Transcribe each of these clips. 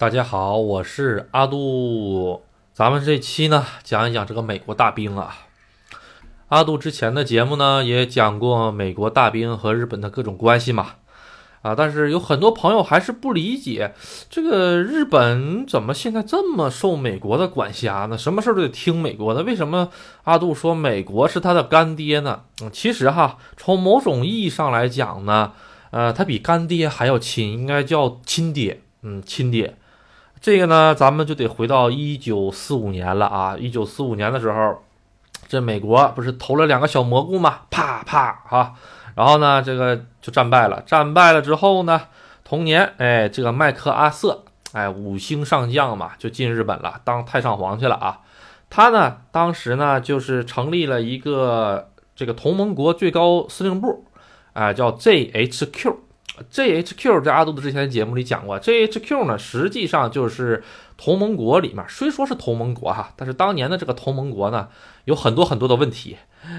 大家好，我是阿杜。咱们这期呢，讲一讲这个美国大兵啊。阿杜之前的节目呢，也讲过美国大兵和日本的各种关系嘛。啊，但是有很多朋友还是不理解，这个日本怎么现在这么受美国的管辖呢？什么事儿都得听美国的？为什么阿杜说美国是他的干爹呢？嗯，其实哈，从某种意义上来讲呢，呃，他比干爹还要亲，应该叫亲爹。嗯，亲爹。这个呢，咱们就得回到一九四五年了啊！一九四五年的时候，这美国不是投了两个小蘑菇吗？啪啪哈，然后呢，这个就战败了。战败了之后呢，同年，哎，这个麦克阿瑟，哎，五星上将嘛，就进日本了，当太上皇去了啊。他呢，当时呢，就是成立了一个这个同盟国最高司令部，啊，叫 JHQ。JHQ 在阿杜的之前的节目里讲过，JHQ 呢实际上就是同盟国里面，虽说是同盟国哈，但是当年的这个同盟国呢有很多很多的问题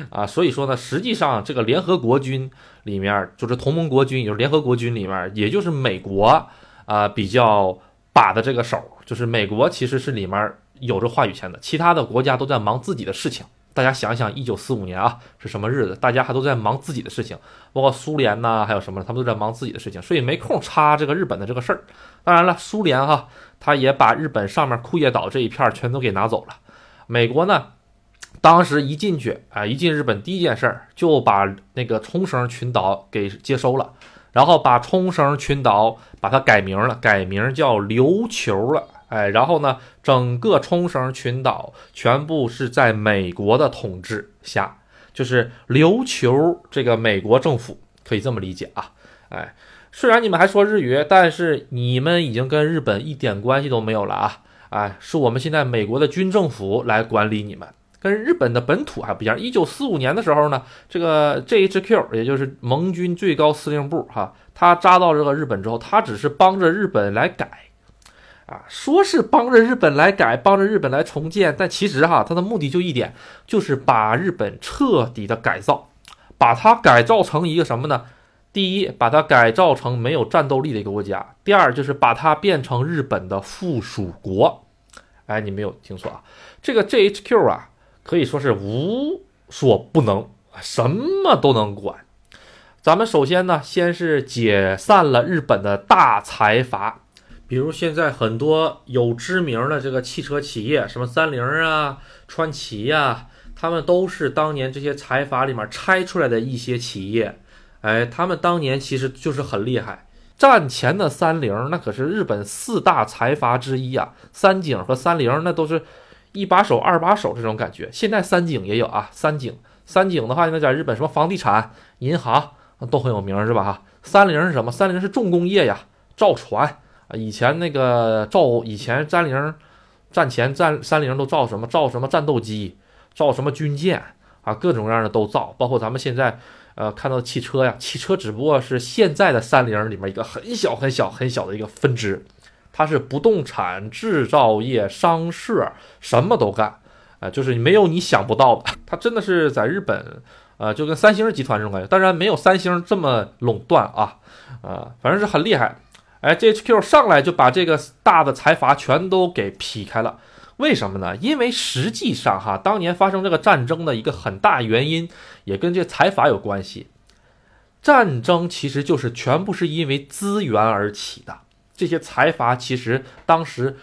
啊，所以说呢，实际上这个联合国军里面就是同盟国军，也就是联合国军里面，也就是美国啊比较把的这个手，就是美国其实是里面有着话语权的，其他的国家都在忙自己的事情。大家想想，一九四五年啊是什么日子？大家还都在忙自己的事情，包括苏联呐，还有什么，他们都在忙自己的事情，所以没空插这个日本的这个事儿。当然了，苏联哈，他也把日本上面库页岛这一片全都给拿走了。美国呢，当时一进去啊，一进日本，第一件事儿就把那个冲绳群岛给接收了，然后把冲绳群岛把它改名了，改名叫琉球了。哎，然后呢，整个冲绳群岛全部是在美国的统治下，就是琉球这个美国政府可以这么理解啊。哎，虽然你们还说日语，但是你们已经跟日本一点关系都没有了啊。哎，是我们现在美国的军政府来管理你们，跟日本的本土还不一样。一九四五年的时候呢，这个 JHQ 也就是盟军最高司令部哈，他扎到这个日本之后，他只是帮着日本来改。啊，说是帮着日本来改，帮着日本来重建，但其实哈，它的目的就一点，就是把日本彻底的改造，把它改造成一个什么呢？第一，把它改造成没有战斗力的一个国家；第二，就是把它变成日本的附属国。哎，你没有听错啊，这个 JHQ 啊，可以说是无所不能，什么都能管。咱们首先呢，先是解散了日本的大财阀。比如现在很多有知名的这个汽车企业，什么三菱啊、川崎呀，他们都是当年这些财阀里面拆出来的一些企业。哎，他们当年其实就是很厉害。战前的三菱，那可是日本四大财阀之一啊。三井和三菱那都是一把手、二把手这种感觉。现在三井也有啊，三井、三井的话，那在日本什么房地产、银行都很有名，是吧？哈，三菱是什么？三菱是重工业呀，造船。啊，以前那个造，以前三菱战前战三菱都造什么？造什么战斗机？造什么军舰？啊，各种各样的都造，包括咱们现在呃看到的汽车呀，汽车只不过是现在的三菱里面一个很小很小很小的一个分支，它是不动产制造业商社什么都干，啊，就是没有你想不到的，它真的是在日本，呃，就跟三星集团这种感觉，当然没有三星这么垄断啊，啊，反正是很厉害。哎，JHQ 上来就把这个大的财阀全都给劈开了，为什么呢？因为实际上哈，当年发生这个战争的一个很大原因也跟这财阀有关系。战争其实就是全部是因为资源而起的。这些财阀其实当时，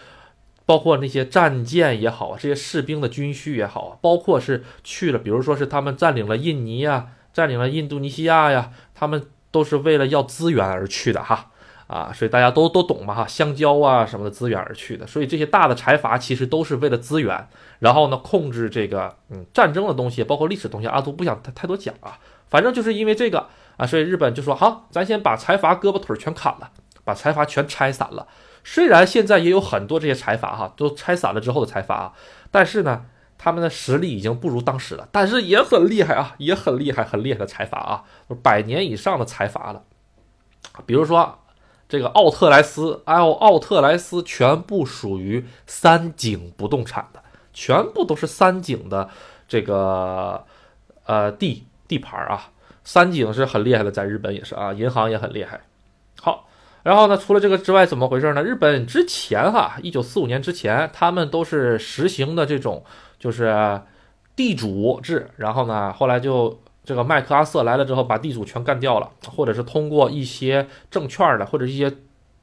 包括那些战舰也好，这些士兵的军需也好，包括是去了，比如说是他们占领了印尼呀，占领了印度尼西亚呀，他们都是为了要资源而去的哈。啊，所以大家都都懂嘛哈，香蕉啊什么的资源而去的，所以这些大的财阀其实都是为了资源，然后呢控制这个嗯战争的东西，包括历史东西，阿杜不想太太多讲啊，反正就是因为这个啊，所以日本就说好，咱先把财阀胳膊腿全砍了，把财阀全拆散了。虽然现在也有很多这些财阀哈，都拆散了之后的财阀啊，但是呢，他们的实力已经不如当时了，但是也很厉害啊，也很厉害，很厉害的财阀啊，百年以上的财阀了，比如说。这个奥特莱斯，奥奥特莱斯全部属于三井不动产的，全部都是三井的这个呃地地盘啊。三井是很厉害的，在日本也是啊，银行也很厉害。好，然后呢，除了这个之外，怎么回事呢？日本之前哈，一九四五年之前，他们都是实行的这种就是地主制。然后呢，后来就这个麦克阿瑟来了之后，把地主全干掉了，或者是通过一些证券的，或者一些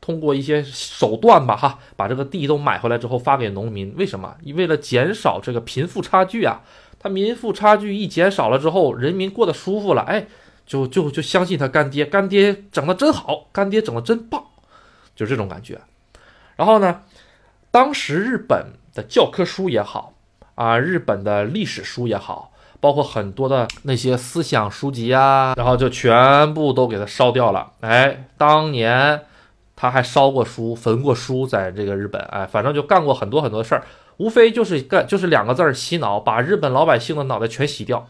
通过一些手段吧，哈，把这个地都买回来之后发给农民。为什么？为了减少这个贫富差距啊。他贫富差距一减少了之后，人民过得舒服了，哎。就就就相信他干爹，干爹整的真好，干爹整的真棒，就这种感觉。然后呢，当时日本的教科书也好啊，日本的历史书也好，包括很多的那些思想书籍啊，然后就全部都给他烧掉了。哎，当年他还烧过书，焚过书，在这个日本，哎，反正就干过很多很多事儿，无非就是干就是两个字儿洗脑，把日本老百姓的脑袋全洗掉。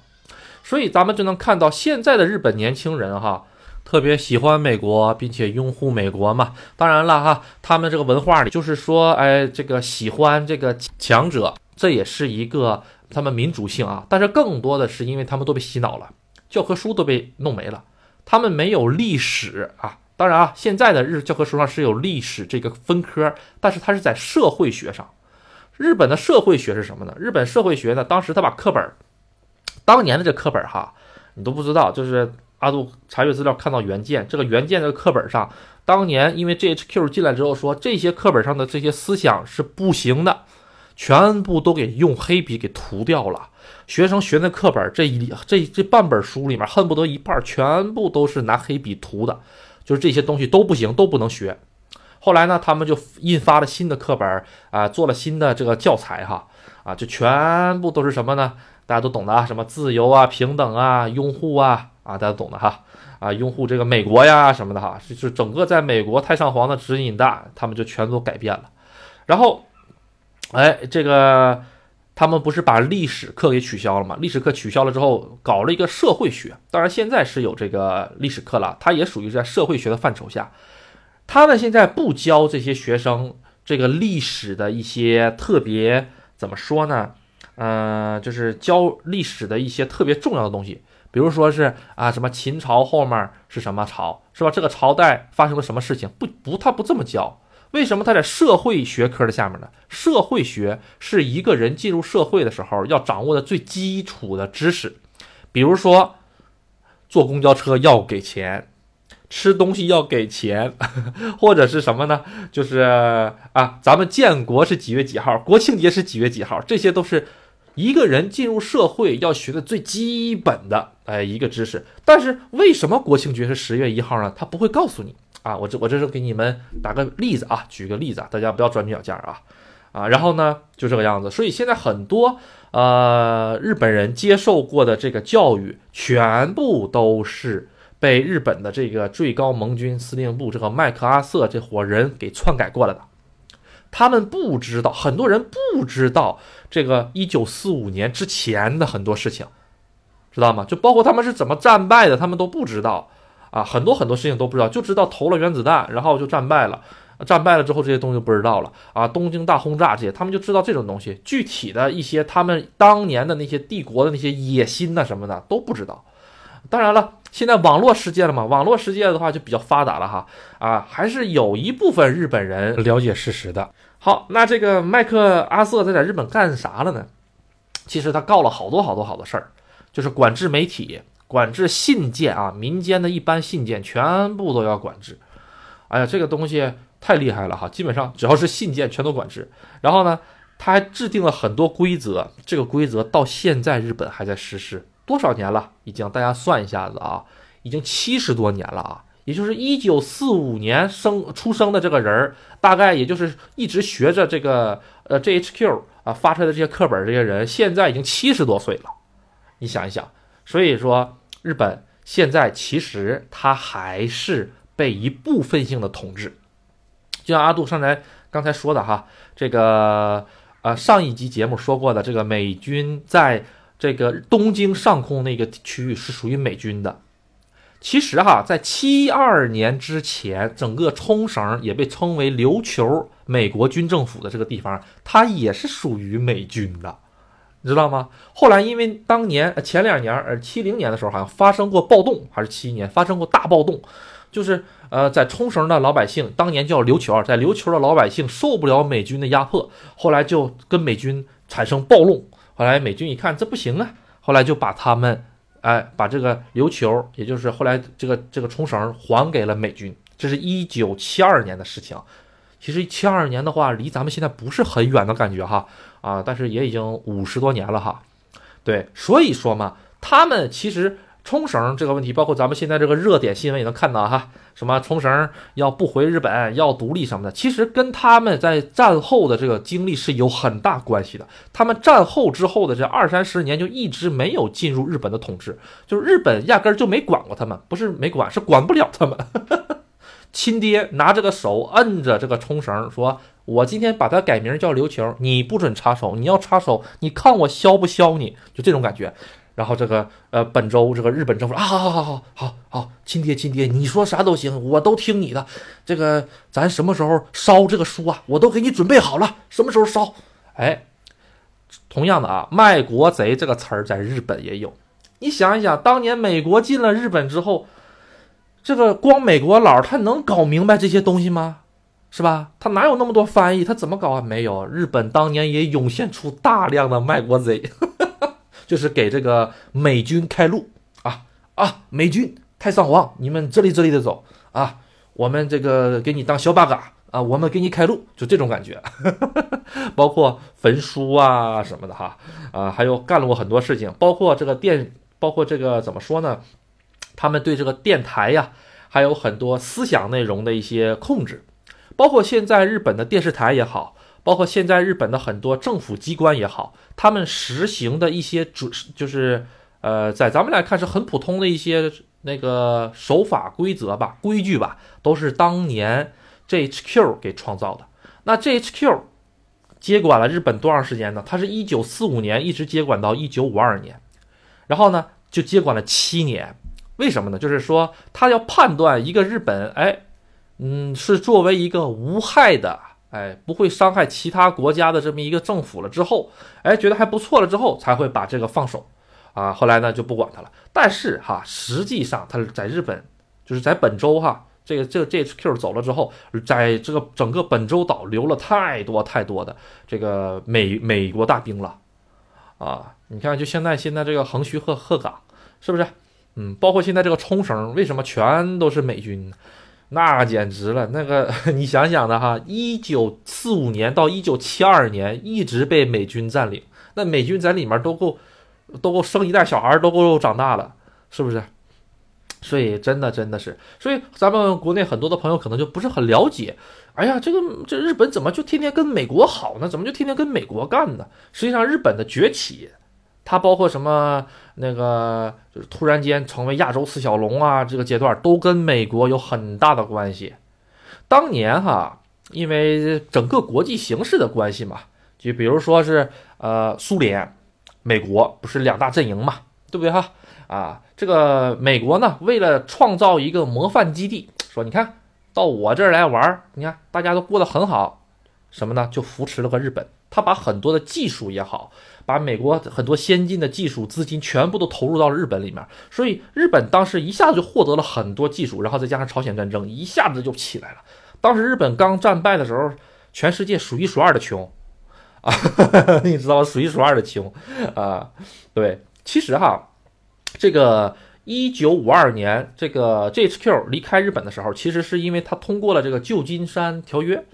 所以咱们就能看到现在的日本年轻人哈，特别喜欢美国，并且拥护美国嘛。当然了哈，他们这个文化里就是说，哎，这个喜欢这个强者，这也是一个他们民主性啊。但是更多的是因为他们都被洗脑了，教科书都被弄没了，他们没有历史啊。当然啊，现在的日教科书上是有历史这个分科，但是它是在社会学上。日本的社会学是什么呢？日本社会学呢，当时他把课本。当年的这课本哈，你都不知道，就是阿杜查阅资料看到原件，这个原件这个课本上，当年因为 GHQ 进来之后说这些课本上的这些思想是不行的，全部都给用黑笔给涂掉了。学生学那课本这一这这半本书里面，恨不得一半全部都是拿黑笔涂的，就是这些东西都不行，都不能学。后来呢，他们就印发了新的课本啊，做了新的这个教材哈啊，就全部都是什么呢？大家都懂的啊，什么自由啊、平等啊、拥护啊，啊，大家懂的哈，啊，拥护这个美国呀什么的哈，就是整个在美国太上皇的指引的，他们就全都改变了。然后，哎，这个他们不是把历史课给取消了吗？历史课取消了之后，搞了一个社会学。当然现在是有这个历史课了，它也属于在社会学的范畴下。他们现在不教这些学生这个历史的一些特别怎么说呢？嗯，就是教历史的一些特别重要的东西，比如说是啊，什么秦朝后面是什么朝，是吧？这个朝代发生了什么事情？不不，他不这么教。为什么他在社会学科的下面呢？社会学是一个人进入社会的时候要掌握的最基础的知识，比如说坐公交车要给钱，吃东西要给钱，或者是什么呢？就是啊，咱们建国是几月几号？国庆节是几月几号？这些都是。一个人进入社会要学的最基本的哎一个知识，但是为什么国庆节是十月一号呢？他不会告诉你啊！我这我这是给你们打个例子啊，举个例子啊，大家不要钻牛角尖啊啊！然后呢就这个样子，所以现在很多呃日本人接受过的这个教育，全部都是被日本的这个最高盟军司令部这个麦克阿瑟这伙人给篡改过来的。他们不知道，很多人不知道这个一九四五年之前的很多事情，知道吗？就包括他们是怎么战败的，他们都不知道啊，很多很多事情都不知道，就知道投了原子弹，然后就战败了。战败了之后，这些东西就不知道了啊。东京大轰炸这些，他们就知道这种东西，具体的一些他们当年的那些帝国的那些野心呐什么的都不知道。当然了，现在网络世界了嘛，网络世界的话就比较发达了哈啊，还是有一部分日本人了解事实的。好，那这个麦克阿瑟他在日本干啥了呢？其实他告了好多好多好多事儿，就是管制媒体、管制信件啊，民间的一般信件全部都要管制。哎呀，这个东西太厉害了哈，基本上只要是信件全都管制。然后呢，他还制定了很多规则，这个规则到现在日本还在实施。多少年了？已经大家算一下子啊，已经七十多年了啊！也就是一九四五年生出生的这个人儿，大概也就是一直学着这个呃 G H Q 啊发出来的这些课本，这些人现在已经七十多岁了。你想一想，所以说日本现在其实它还是被一部分性的统治，就像阿杜上来刚才说的哈，这个呃上一集节目说过的，这个美军在。这个东京上空那个区域是属于美军的。其实哈，在七二年之前，整个冲绳也被称为琉球美国军政府的这个地方，它也是属于美军的，你知道吗？后来因为当年前两年，呃，七零年的时候好像发生过暴动，还是七一年发生过大暴动，就是呃，在冲绳的老百姓当年叫琉球，在琉球的老百姓受不了美军的压迫，后来就跟美军产生暴动。后来美军一看这不行啊，后来就把他们，哎，把这个琉球，也就是后来这个这个冲绳还给了美军。这是一九七二年的事情。其实七二年的话，离咱们现在不是很远的感觉哈啊，但是也已经五十多年了哈。对，所以说嘛，他们其实冲绳这个问题，包括咱们现在这个热点新闻也能看到哈，什么冲绳要不回日本，要独立什么的，其实跟他们在战后的这个经历是有很大关系的。他们战后之后的这二三十年就一直没有进入日本的统治，就是日本压根儿就没管过他们，不是没管，是管不了他们。亲爹拿着个手摁着这个冲绳，说：“我今天把它改名叫刘球，你不准插手。你要插手，你看我削不削你？就这种感觉。”然后这个呃，本周这个日本政府啊，好好好好好好，亲爹亲爹，你说啥都行，我都听你的。这个咱什么时候烧这个书啊？我都给你准备好了，什么时候烧？哎，同样的啊，卖国贼这个词儿在日本也有。你想一想，当年美国进了日本之后。这个光美国佬他能搞明白这些东西吗？是吧？他哪有那么多翻译？他怎么搞啊？没有。日本当年也涌现出大量的卖国贼，就是给这个美军开路啊啊！美军太上皇，你们这里这里的走啊！我们这个给你当小八嘎啊！我们给你开路，就这种感觉。包括焚书啊什么的哈啊，还有干了过很多事情，包括这个电，包括这个怎么说呢？他们对这个电台呀，还有很多思想内容的一些控制，包括现在日本的电视台也好，包括现在日本的很多政府机关也好，他们实行的一些准，就是呃，在咱们来看是很普通的一些那个守法规则吧、规矩吧，都是当年 GHQ 给创造的。那 GHQ 接管了日本多长时间呢？它是一九四五年一直接管到一九五二年，然后呢就接管了七年。为什么呢？就是说，他要判断一个日本，哎，嗯，是作为一个无害的，哎，不会伤害其他国家的这么一个政府了之后，哎，觉得还不错了之后，才会把这个放手，啊，后来呢就不管他了。但是哈，实际上他是在日本，就是在本州哈，这个这个 GHQ 走了之后，在这个整个本州岛留了太多太多的这个美美国大兵了，啊，你看，就现在现在这个横须贺鹤岗，是不是？嗯，包括现在这个冲绳，为什么全都是美军呢？那简直了！那个 你想想的哈，一九四五年到一九七二年一直被美军占领，那美军在里面都够都够生一代小孩，都够长大了，是不是？所以真的真的是，所以咱们国内很多的朋友可能就不是很了解。哎呀，这个这日本怎么就天天跟美国好呢？怎么就天天跟美国干呢？实际上，日本的崛起。它包括什么？那个就是突然间成为亚洲四小龙啊，这个阶段都跟美国有很大的关系。当年哈，因为整个国际形势的关系嘛，就比如说是呃苏联、美国不是两大阵营嘛，对不对哈？啊，这个美国呢，为了创造一个模范基地，说你看到我这儿来玩，你看大家都过得很好，什么呢？就扶持了个日本，他把很多的技术也好。把美国很多先进的技术资金全部都投入到了日本里面，所以日本当时一下子就获得了很多技术，然后再加上朝鲜战争，一下子就起来了。当时日本刚战败的时候，全世界数一数二的穷啊，你知道吗？数一数二的穷啊。对，其实哈，这个一九五二年这个 GHQ 离开日本的时候，其实是因为他通过了这个旧金山条约。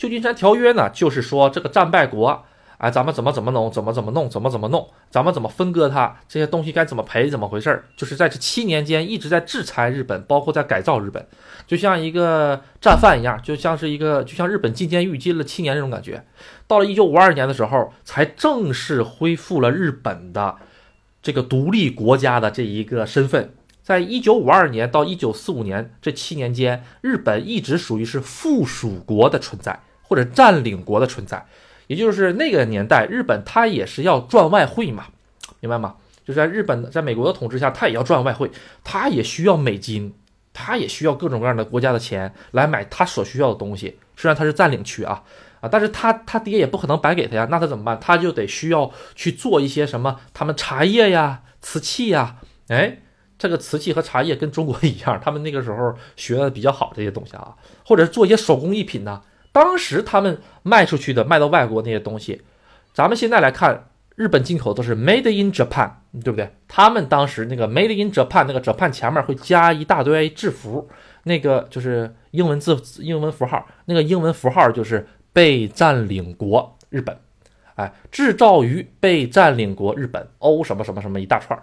旧金山条约呢，就是说这个战败国。哎，咱们怎么怎么弄，怎么怎么弄，怎么怎么弄，咱们怎么分割它？这些东西该怎么赔？怎么回事儿？就是在这七年间一直在制裁日本，包括在改造日本，就像一个战犯一样，就像是一个，就像日本进监狱进了七年这种感觉。到了一九五二年的时候，才正式恢复了日本的这个独立国家的这一个身份。在一九五二年到一九四五年这七年间，日本一直属于是附属国的存在，或者占领国的存在。也就是那个年代，日本它也是要赚外汇嘛，明白吗？就是在日本，在美国的统治下，它也要赚外汇，它也需要美金，它也需要各种各样的国家的钱来买它所需要的东西。虽然它是占领区啊啊，但是他他爹也不可能白给他呀，那他怎么办？他就得需要去做一些什么，他们茶叶呀、瓷器呀，哎，这个瓷器和茶叶跟中国 一样，他们那个时候学的比较好这些东西啊，或者是做一些手工艺品呢。当时他们卖出去的卖到外国那些东西，咱们现在来看，日本进口都是 Made in Japan，对不对？他们当时那个 Made in Japan 那个 Japan 前面会加一大堆字符，那个就是英文字英文符号，那个英文符号就是被占领国日本，哎，制造于被占领国日本欧什么什么什么一大串，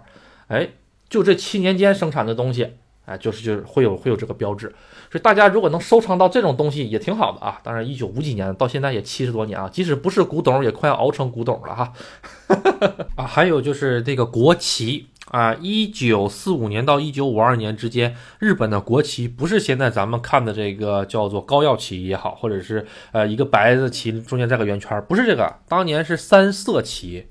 哎。就这七年间生产的东西，哎，就是就是会有会有这个标志，所以大家如果能收藏到这种东西也挺好的啊。当然，一九五几年到现在也七十多年啊，即使不是古董，也快要熬成古董了哈。啊，还有就是这个国旗啊，一九四五年到一九五二年之间，日本的国旗不是现在咱们看的这个叫做高耀旗也好，或者是呃一个白的旗中间带个圆圈，不是这个，当年是三色旗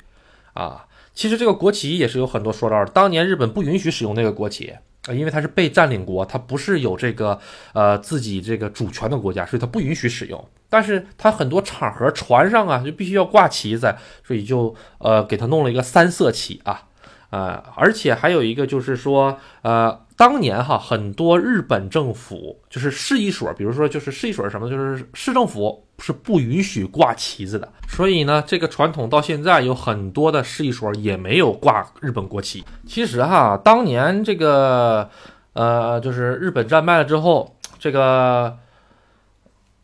啊。其实这个国旗也是有很多说道的。当年日本不允许使用那个国旗，因为它是被占领国，它不是有这个呃自己这个主权的国家，所以它不允许使用。但是它很多场合船上啊就必须要挂旗子，所以就呃给它弄了一个三色旗啊呃，而且还有一个就是说呃。当年哈，很多日本政府就是市一所，比如说就是市一所什么，就是市政府是不允许挂旗子的。所以呢，这个传统到现在有很多的市一所也没有挂日本国旗。其实哈，当年这个呃，就是日本战败了之后，这个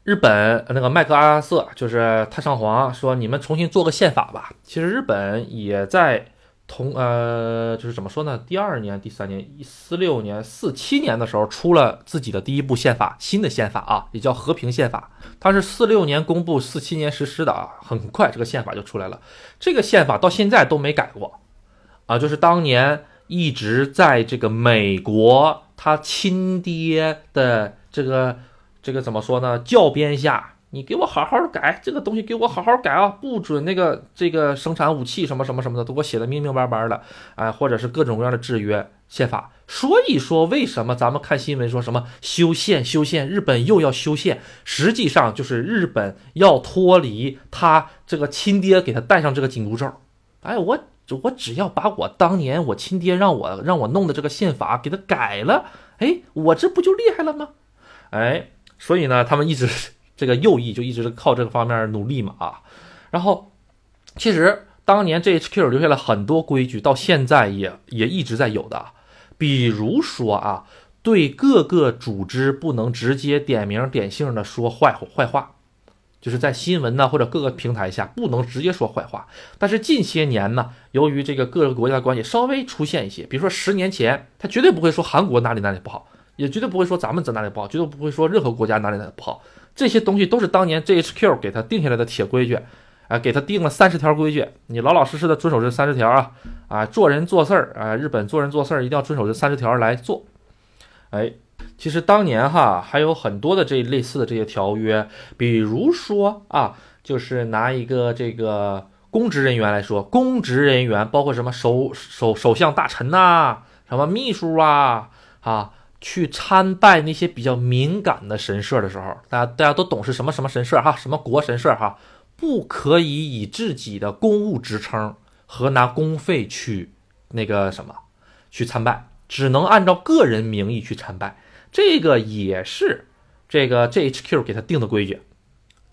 日本那个麦克阿瑟就是太上皇说，你们重新做个宪法吧。其实日本也在。同呃，就是怎么说呢？第二年、第三年，一四六年、四七年的时候，出了自己的第一部宪法，新的宪法啊，也叫和平宪法。它是四六年公布，四七年实施的啊，很快这个宪法就出来了。这个宪法到现在都没改过啊，就是当年一直在这个美国他亲爹的这个这个怎么说呢？教鞭下。你给我好好的改这个东西，给我好好改啊！不准那个这个生产武器什么什么什么的，都给我写的明明白白的，哎，或者是各种各样的制约宪法。所以说，为什么咱们看新闻说什么修宪修宪，日本又要修宪，实际上就是日本要脱离他这个亲爹给他戴上这个紧箍咒。哎，我我只要把我当年我亲爹让我让我弄的这个宪法给他改了，哎，我这不就厉害了吗？哎，所以呢，他们一直。这个右翼就一直靠这个方面努力嘛啊，然后其实当年 GHQ 留下了很多规矩，到现在也也一直在有的，比如说啊，对各个组织不能直接点名点姓的说坏坏话，就是在新闻呢或者各个平台下不能直接说坏话。但是近些年呢，由于这个各个国家的关系稍微出现一些，比如说十年前，他绝对不会说韩国哪里哪里不好，也绝对不会说咱们这哪里不好，绝对不会说任何国家哪里哪里不好。这些东西都是当年 GHQ 给他定下来的铁规矩，啊，给他定了三十条规矩，你老老实实的遵守这三十条啊，啊，做人做事儿啊，日本做人做事儿一定要遵守这三十条来做。哎，其实当年哈还有很多的这类似的这些条约，比如说啊，就是拿一个这个公职人员来说，公职人员包括什么首首首相大臣呐，什么秘书啊，啊。去参拜那些比较敏感的神社的时候，大家大家都懂是什么什么神社哈，什么国神社哈，不可以以自己的公务职称和拿公费去那个什么去参拜，只能按照个人名义去参拜。这个也是这个 GHQ 给他定的规矩。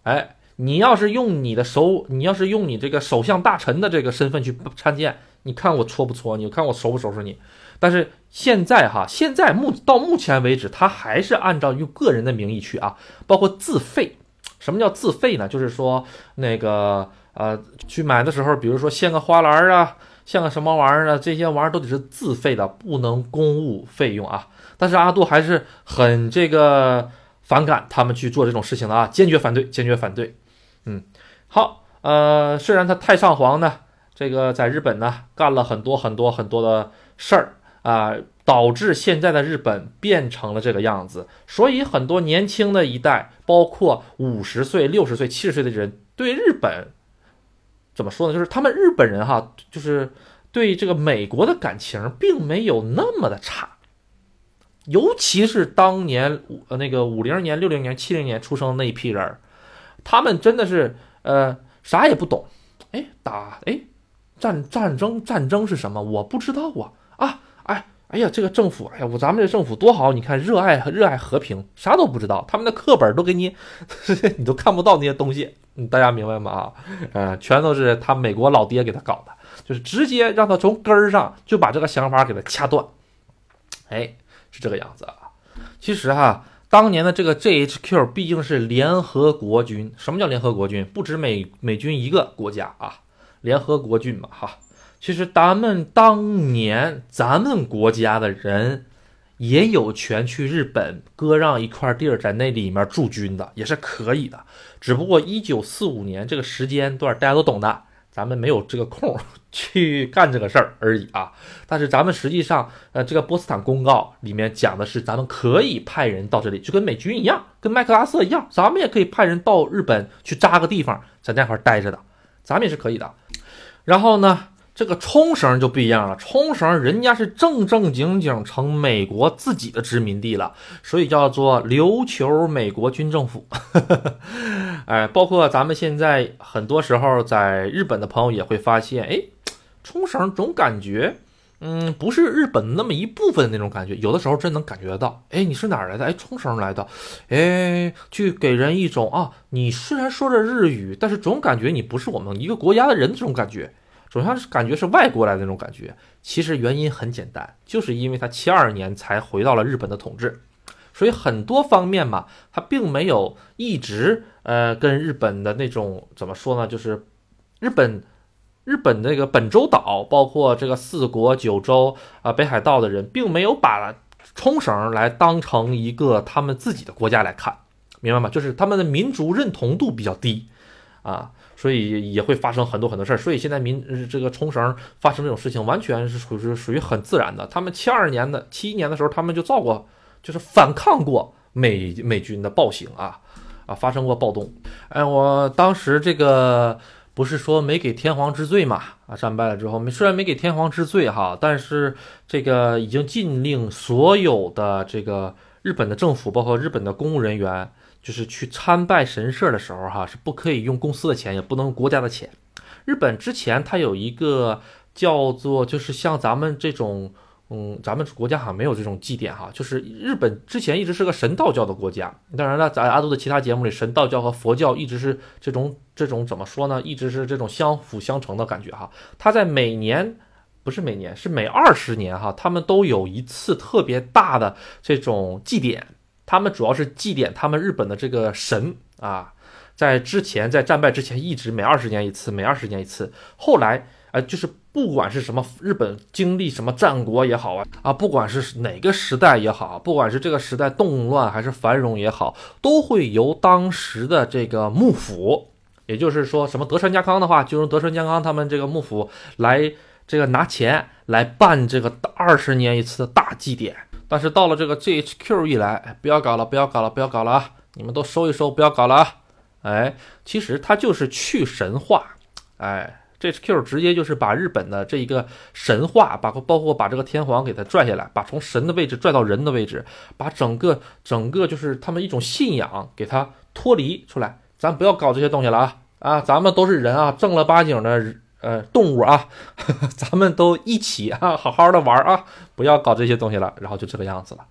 哎，你要是用你的首，你要是用你这个首相大臣的这个身份去参见，你看我戳不戳你？看我收不收拾你？但是现在哈，现在目到目前为止，他还是按照用个人的名义去啊，包括自费。什么叫自费呢？就是说那个呃，去买的时候，比如说献个花篮啊，献个什么玩意儿啊，这些玩意儿都得是自费的，不能公务费用啊。但是阿杜还是很这个反感他们去做这种事情的啊，坚决反对，坚决反对。嗯，好，呃，虽然他太上皇呢，这个在日本呢干了很多很多很多的事儿。啊，导致现在的日本变成了这个样子，所以很多年轻的一代，包括五十岁、六十岁、七十岁的人，对日本怎么说呢？就是他们日本人哈，就是对这个美国的感情并没有那么的差，尤其是当年呃那个五零年、六零年、七零年出生的那一批人，他们真的是呃啥也不懂，哎打哎战战争战争是什么？我不知道啊啊。哎呀，这个政府，哎呀，我咱们这政府多好，你看热爱和热爱和平，啥都不知道，他们的课本都给你，你都看不到那些东西，大家明白吗？啊，呃，全都是他美国老爹给他搞的，就是直接让他从根儿上就把这个想法给他掐断，哎，是这个样子啊。其实哈，当年的这个 GHQ 毕竟是联合国军，什么叫联合国军？不止美美军一个国家啊，联合国军嘛，哈。其实咱们当年，咱们国家的人也有权去日本割让一块地儿，在那里面驻军的，也是可以的。只不过一九四五年这个时间段，大家都懂的，咱们没有这个空去干这个事儿而已啊。但是咱们实际上，呃，这个波茨坦公告里面讲的是，咱们可以派人到这里，就跟美军一样，跟麦克阿瑟一样，咱们也可以派人到日本去扎个地方，在那块儿待着的，咱们也是可以的。然后呢？这个冲绳就不一样了，冲绳人家是正正经经成美国自己的殖民地了，所以叫做琉球美国军政府。哎，包括咱们现在很多时候在日本的朋友也会发现，哎，冲绳总感觉，嗯，不是日本那么一部分那种感觉，有的时候真能感觉到。哎，你是哪儿来的？哎，冲绳来的。哎，去给人一种啊，你虽然说着日语，但是总感觉你不是我们一个国家的人这种感觉。总像是感觉是外国来的那种感觉，其实原因很简单，就是因为他七二年才回到了日本的统治，所以很多方面嘛，他并没有一直呃跟日本的那种怎么说呢，就是日本日本那个本州岛，包括这个四国九州啊北海道的人，并没有把冲绳来当成一个他们自己的国家来看，明白吗？就是他们的民族认同度比较低啊。所以也会发生很多很多事儿，所以现在民这个冲绳发生这种事情，完全是属于属于很自然的。他们七二年的七一年的时候，他们就造过，就是反抗过美美军的暴行啊啊，发生过暴动。哎，我当时这个不是说没给天皇治罪嘛啊，战败了之后，虽然没给天皇治罪哈，但是这个已经禁令所有的这个日本的政府，包括日本的公务人员。就是去参拜神社的时候，哈，是不可以用公司的钱，也不能用国家的钱。日本之前它有一个叫做，就是像咱们这种，嗯，咱们国家好像没有这种祭典，哈，就是日本之前一直是个神道教的国家。当然了，在阿杜的其他节目里，神道教和佛教一直是这种这种怎么说呢？一直是这种相辅相成的感觉，哈。它在每年不是每年，是每二十年，哈，他们都有一次特别大的这种祭典。他们主要是祭奠他们日本的这个神啊，在之前在战败之前，一直每二十年一次，每二十年一次。后来，呃，就是不管是什么日本经历什么战国也好啊，啊，不管是哪个时代也好，不管是这个时代动乱还是繁荣也好，都会由当时的这个幕府，也就是说什么德川家康的话，就用德川家康他们这个幕府来这个拿钱来办这个二十年一次的大祭典。但是到了这个 GHQ 一来，不要搞了，不要搞了，不要搞了啊！你们都收一收，不要搞了啊！哎，其实它就是去神话，哎，GHQ 直接就是把日本的这一个神话，把包括把这个天皇给它拽下来，把从神的位置拽到人的位置，把整个整个就是他们一种信仰给它脱离出来，咱不要搞这些东西了啊！啊，咱们都是人啊，正儿八经的。呃，动物啊，咱们都一起啊，好好的玩啊，不要搞这些东西了。然后就这个样子了，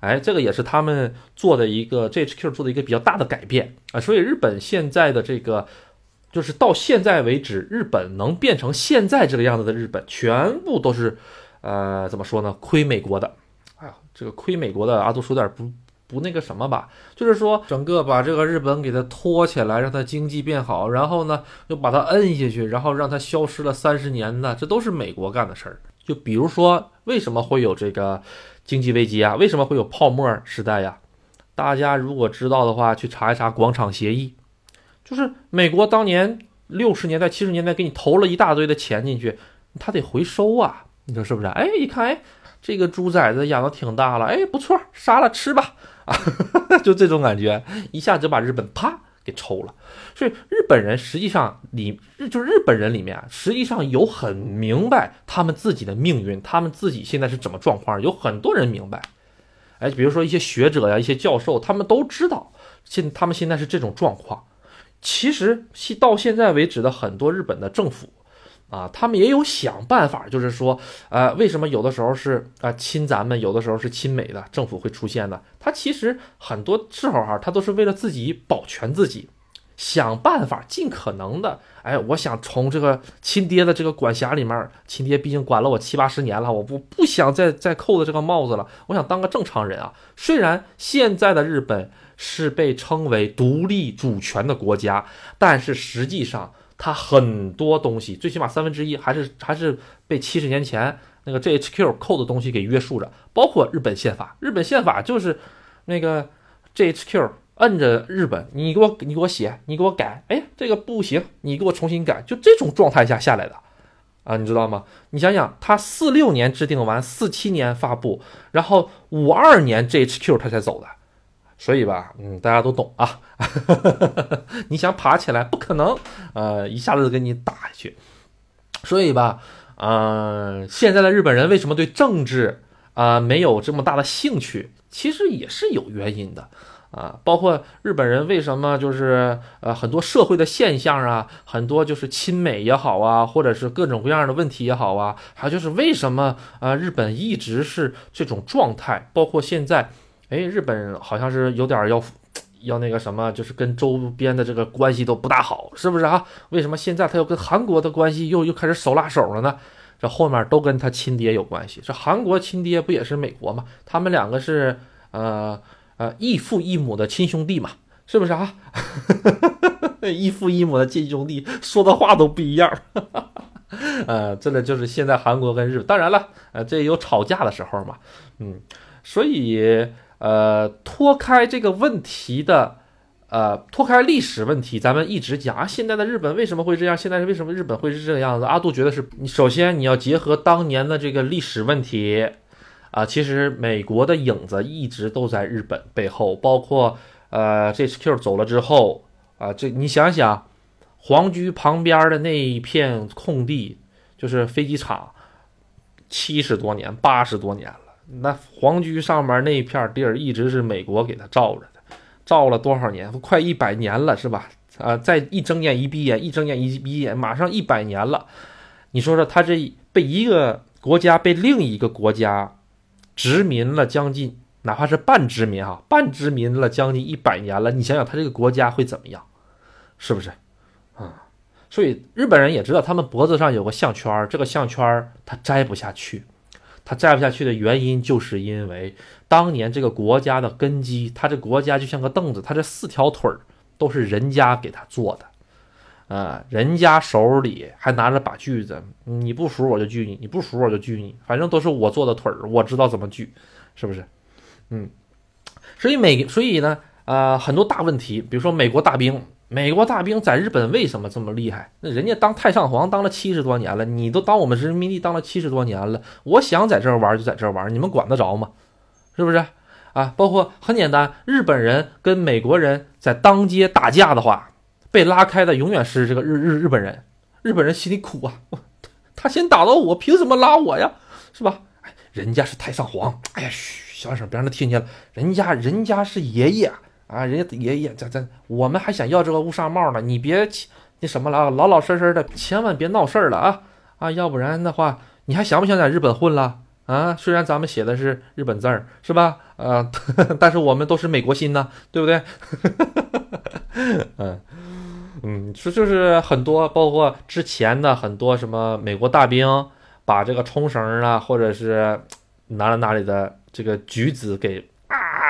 哎，这个也是他们做的一个 GHQ 做的一个比较大的改变啊。所以日本现在的这个，就是到现在为止，日本能变成现在这个样子的日本，全部都是，呃，怎么说呢？亏美国的，哎呀，这个亏美国的阿杜说点不。不那个什么吧，就是说整个把这个日本给它拖起来，让它经济变好，然后呢又把它摁下去，然后让它消失了三十年的，这都是美国干的事儿。就比如说为什么会有这个经济危机啊？为什么会有泡沫时代呀？大家如果知道的话，去查一查广场协议，就是美国当年六十年代、七十年代给你投了一大堆的钱进去，他得回收啊，你说是不是？哎，一看，哎，这个猪崽子养的挺大了，哎，不错，杀了吃吧。啊 就这种感觉，一下就把日本啪给抽了。所以日本人实际上，里日就是日本人里面，实际上有很明白他们自己的命运，他们自己现在是怎么状况。有很多人明白，哎，比如说一些学者呀，一些教授，他们都知道现他们现在是这种状况。其实到现在为止的很多日本的政府，啊，他们也有想办法，就是说，呃，为什么有的时候是啊亲咱们，有的时候是亲美的政府会出现呢？他其实很多时候哈，他都是为了自己保全自己，想办法尽可能的，哎，我想从这个亲爹的这个管辖里面，亲爹毕竟管了我七八十年了，我不不想再再扣的这个帽子了，我想当个正常人啊。虽然现在的日本是被称为独立主权的国家，但是实际上。它很多东西，最起码三分之一还是还是被七十年前那个 GHQ 扣的东西给约束着，包括日本宪法。日本宪法就是那个 GHQ 摁着日本，你给我你给我写，你给我改，哎，这个不行，你给我重新改，就这种状态下下来的啊，你知道吗？你想想，他四六年制定完，四七年发布，然后五二年 GHQ 他才走的。所以吧，嗯，大家都懂啊。你想爬起来不可能，呃，一下子给你打下去。所以吧，呃，现在的日本人为什么对政治啊没有这么大的兴趣？其实也是有原因的啊。包括日本人为什么就是呃很多社会的现象啊，很多就是亲美也好啊，或者是各种各样的问题也好啊，还有就是为什么啊日本一直是这种状态，包括现在。哎，日本好像是有点要要那个什么，就是跟周边的这个关系都不大好，是不是啊？为什么现在他又跟韩国的关系又又开始手拉手了呢？这后面都跟他亲爹有关系。这韩国亲爹不也是美国吗？他们两个是呃呃异父异母的亲兄弟嘛，是不是啊？异父异母的亲兄弟说的话都不一样。呃，这个就是现在韩国跟日，当然了，呃，这有吵架的时候嘛，嗯，所以。呃，脱开这个问题的，呃，脱开历史问题，咱们一直讲啊，现在的日本为什么会这样？现在为什么日本会是这个样子？阿杜觉得是首先你要结合当年的这个历史问题，啊，其实美国的影子一直都在日本背后，包括呃这 HQ 走了之后啊，这你想想，皇居旁边的那一片空地，就是飞机场，七十多年、八十多年了。那皇居上面那一片地儿一直是美国给他罩着的，罩了多少年？快一百年了，是吧？啊，再一睁眼一闭眼，一睁眼一闭眼，马上一百年了。你说说，他这被一个国家被另一个国家殖民了将近，哪怕是半殖民哈，半殖民了将近一百年了。你想想，他这个国家会怎么样？是不是？啊，所以日本人也知道，他们脖子上有个项圈，这个项圈他摘不下去。他站不下去的原因，就是因为当年这个国家的根基，他这国家就像个凳子，他这四条腿儿都是人家给他做的，啊，人家手里还拿着把锯子，你不服我就锯你，你不服我就锯你，反正都是我做的腿儿，我知道怎么锯，是不是？嗯，所以美，所以呢，呃，很多大问题，比如说美国大兵。美国大兵在日本为什么这么厉害？那人家当太上皇当了七十多年了，你都当我们殖民地当了七十多年了，我想在这儿玩就在这儿玩，你们管得着吗？是不是？啊，包括很简单，日本人跟美国人在当街打架的话，被拉开的永远是这个日日日本人，日本人心里苦啊，他先打到我，凭什么拉我呀？是吧？哎，人家是太上皇，哎呀，嘘，小声，别让他听见了，人家人家是爷爷。啊，人家也也，咱咱我们还想要这个乌纱帽呢，你别那什么了啊，老老实实的，千万别闹事儿了啊啊，要不然的话，你还想不想在日本混了啊？虽然咱们写的是日本字儿，是吧？啊，但是我们都是美国心呐，对不对？嗯 嗯，说就是很多，包括之前的很多什么美国大兵把这个冲绳啊，或者是哪里哪里的这个橘子给。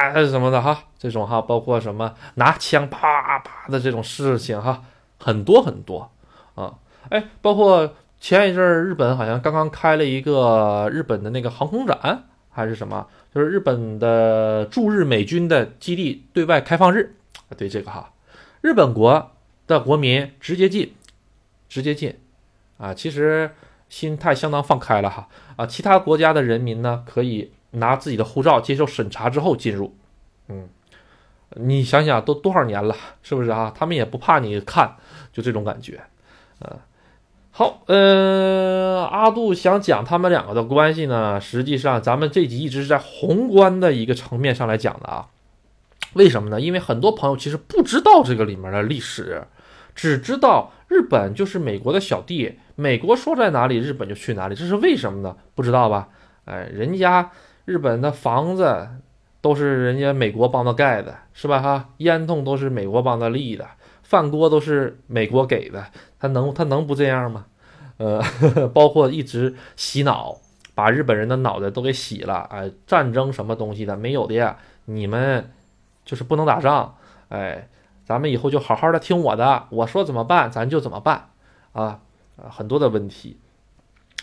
啊，什么的哈，这种哈，包括什么拿枪啪啪的这种事情哈，很多很多啊，哎，包括前一阵儿日本好像刚刚开了一个日本的那个航空展还是什么，就是日本的驻日美军的基地对外开放日，对这个哈，日本国的国民直接进，直接进。啊，其实心态相当放开了哈。啊，其他国家的人民呢可以。拿自己的护照接受审查之后进入，嗯，你想想都多少年了，是不是啊？他们也不怕你看，就这种感觉，嗯，好，呃，阿杜想讲他们两个的关系呢，实际上咱们这集一直是在宏观的一个层面上来讲的啊，为什么呢？因为很多朋友其实不知道这个里面的历史，只知道日本就是美国的小弟，美国说在哪里，日本就去哪里，这是为什么呢？不知道吧？哎，人家日本的房子都是人家美国帮他盖的，是吧？哈，烟囱都是美国帮他立的，饭锅都是美国给的，他能他能不这样吗？呃，包括一直洗脑，把日本人的脑袋都给洗了。哎，战争什么东西的没有的呀？你们就是不能打仗，哎。咱们以后就好好的听我的，我说怎么办，咱就怎么办啊啊，很多的问题。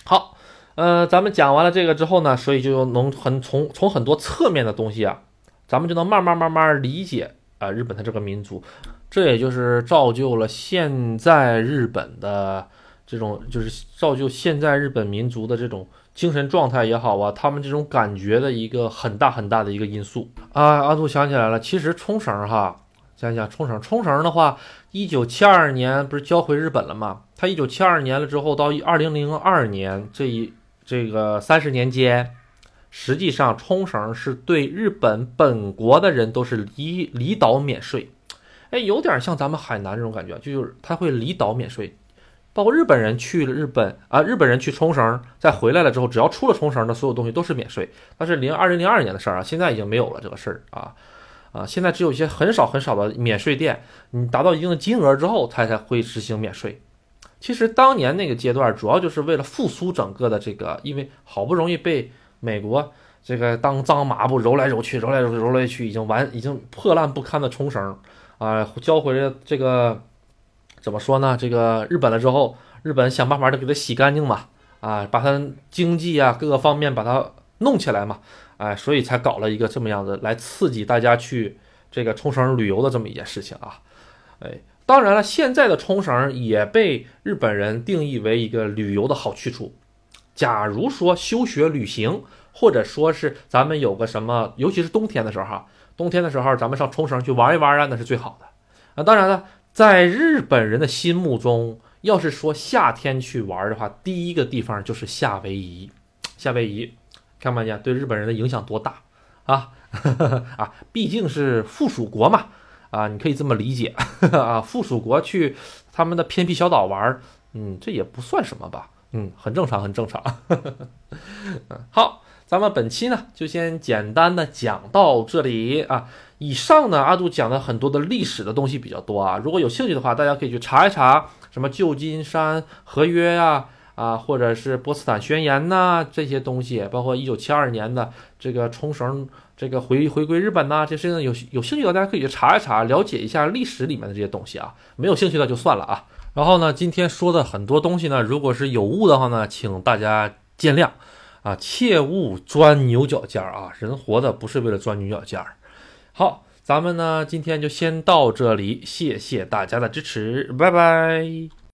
好，呃，咱们讲完了这个之后呢，所以就能很从从很多侧面的东西啊，咱们就能慢慢慢慢理解啊日本的这个民族，这也就是造就了现在日本的这种，就是造就现在日本民族的这种精神状态也好啊，他们这种感觉的一个很大很大的一个因素啊。阿杜想起来了，其实冲绳哈。讲讲冲绳，冲绳的话，一九七二年不是交回日本了吗？他一九七二年了之后，到二零零二年这一这个三十年间，实际上冲绳是对日本本国的人都是离离岛免税，哎，有点像咱们海南这种感觉，就是他会离岛免税，包括日本人去了日本啊，日本人去冲绳再回来了之后，只要出了冲绳的所有东西都是免税，那是零二零零二年的事儿啊，现在已经没有了这个事儿啊。啊，现在只有一些很少很少的免税店，你达到一定的金额之后，它才会实行免税。其实当年那个阶段，主要就是为了复苏整个的这个，因为好不容易被美国这个当脏抹布揉来揉去，揉来揉去揉来揉去，已经完，已经破烂不堪的冲绳啊，交回这个怎么说呢？这个日本了之后，日本想办法的给它洗干净嘛，啊，把它经济啊各个方面把它弄起来嘛。哎，所以才搞了一个这么样子来刺激大家去这个冲绳旅游的这么一件事情啊。哎，当然了，现在的冲绳也被日本人定义为一个旅游的好去处。假如说休学旅行，或者说是咱们有个什么，尤其是冬天的时候，冬天的时候咱们上冲绳去玩一玩啊，那是最好的。啊，当然了，在日本人的心目中，要是说夏天去玩的话，第一个地方就是夏威夷，夏威夷。看没看见对日本人的影响多大啊 啊！毕竟是附属国嘛啊，你可以这么理解啊。附属国去他们的偏僻小岛玩，嗯，这也不算什么吧？嗯，很正常，很正常。嗯，好，咱们本期呢就先简单的讲到这里啊。以上呢，阿杜讲的很多的历史的东西比较多啊。如果有兴趣的话，大家可以去查一查什么旧金山合约呀。啊，或者是波茨坦宣言呐，这些东西，包括一九七二年的这个冲绳这个回回归日本呐，这些有有兴趣的大家可以去查一查，了解一下历史里面的这些东西啊。没有兴趣的就算了啊。然后呢，今天说的很多东西呢，如果是有误的话呢，请大家见谅啊，切勿钻牛角尖儿啊。人活的不是为了钻牛角尖儿。好，咱们呢今天就先到这里，谢谢大家的支持，拜拜。